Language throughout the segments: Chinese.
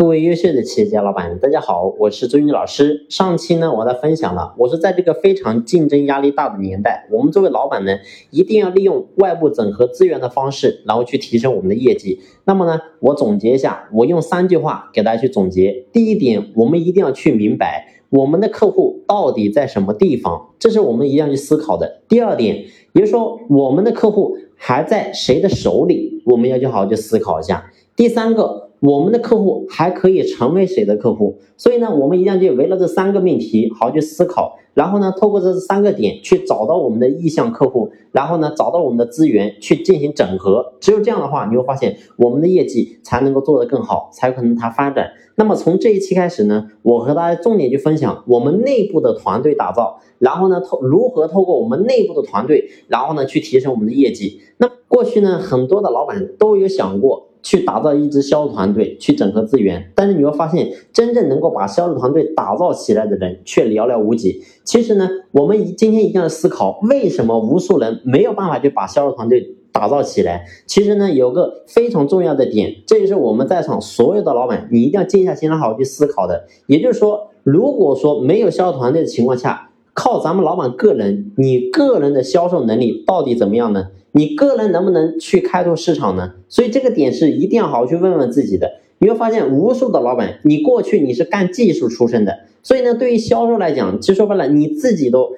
各位优秀的企业家老板，大家好，我是周云老师。上期呢，我在分享了，我说在这个非常竞争压力大的年代，我们作为老板呢，一定要利用外部整合资源的方式，然后去提升我们的业绩。那么呢，我总结一下，我用三句话给大家去总结。第一点，我们一定要去明白我们的客户到底在什么地方，这是我们一定要去思考的。第二点，也就是说，我们的客户还在谁的手里，我们要去好好去思考一下。第三个。我们的客户还可以成为谁的客户？所以呢，我们一定要去围绕这三个命题好好去思考，然后呢，透过这三个点去找到我们的意向客户，然后呢，找到我们的资源去进行整合。只有这样的话，你会发现我们的业绩才能够做得更好，才有可能它发展。那么从这一期开始呢，我和大家重点去分享我们内部的团队打造，然后呢，透如何透过我们内部的团队，然后呢，去提升我们的业绩。那过去呢，很多的老板都有想过。去打造一支销售团队，去整合资源，但是你会发现，真正能够把销售团队打造起来的人却寥寥无几。其实呢，我们今天一定要思考，为什么无数人没有办法去把销售团队打造起来？其实呢，有个非常重要的点，这也是我们在场所有的老板，你一定要静下心来好好去思考的。也就是说，如果说没有销售团队的情况下，靠咱们老板个人，你个人的销售能力到底怎么样呢？你个人能不能去开拓市场呢？所以这个点是一定要好好去问问自己的。你会发现，无数的老板，你过去你是干技术出身的，所以呢，对于销售来讲，其实说白了，你自己都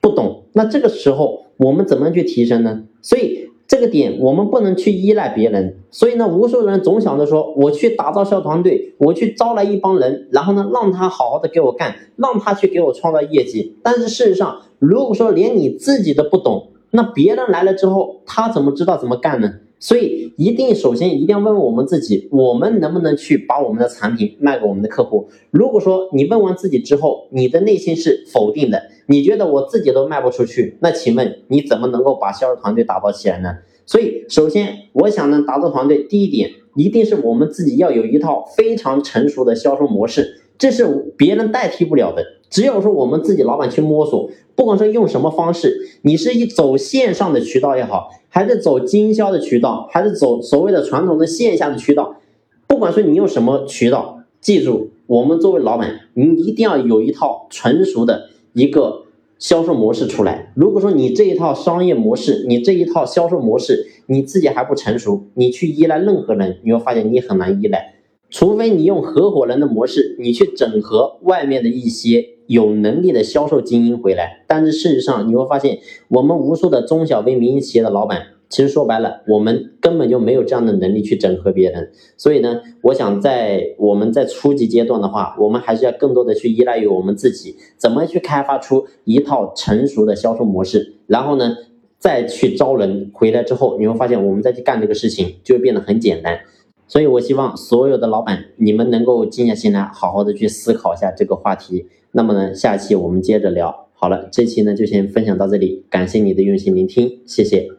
不懂。那这个时候，我们怎么去提升呢？所以这个点，我们不能去依赖别人。所以呢，无数人总想着说，我去打造销售团队，我去招来一帮人，然后呢，让他好好的给我干，让他去给我创造业绩。但是事实上，如果说连你自己都不懂，那别人来了之后，他怎么知道怎么干呢？所以一定首先一定要问问我们自己，我们能不能去把我们的产品卖给我们的客户？如果说你问完自己之后，你的内心是否定的，你觉得我自己都卖不出去，那请问你怎么能够把销售团队打造起来呢？所以首先我想呢，打造团队第一点，一定是我们自己要有一套非常成熟的销售模式，这是别人代替不了的。只有说我们自己老板去摸索，不管是用什么方式，你是一走线上的渠道也好，还是走经销的渠道，还是走所谓的传统的线下的渠道，不管说你用什么渠道，记住，我们作为老板，你一定要有一套成熟的一个销售模式出来。如果说你这一套商业模式，你这一套销售模式你自己还不成熟，你去依赖任何人，你会发现你很难依赖，除非你用合伙人的模式，你去整合外面的一些。有能力的销售精英回来，但是事实上你会发现，我们无数的中小微民营企业的老板，其实说白了，我们根本就没有这样的能力去整合别人。所以呢，我想在我们在初级阶段的话，我们还是要更多的去依赖于我们自己，怎么去开发出一套成熟的销售模式，然后呢，再去招人回来之后，你会发现我们再去干这个事情就会变得很简单。所以我希望所有的老板，你们能够静下心来，好好的去思考一下这个话题。那么呢，下期我们接着聊。好了，这期呢就先分享到这里，感谢你的用心聆听，谢谢。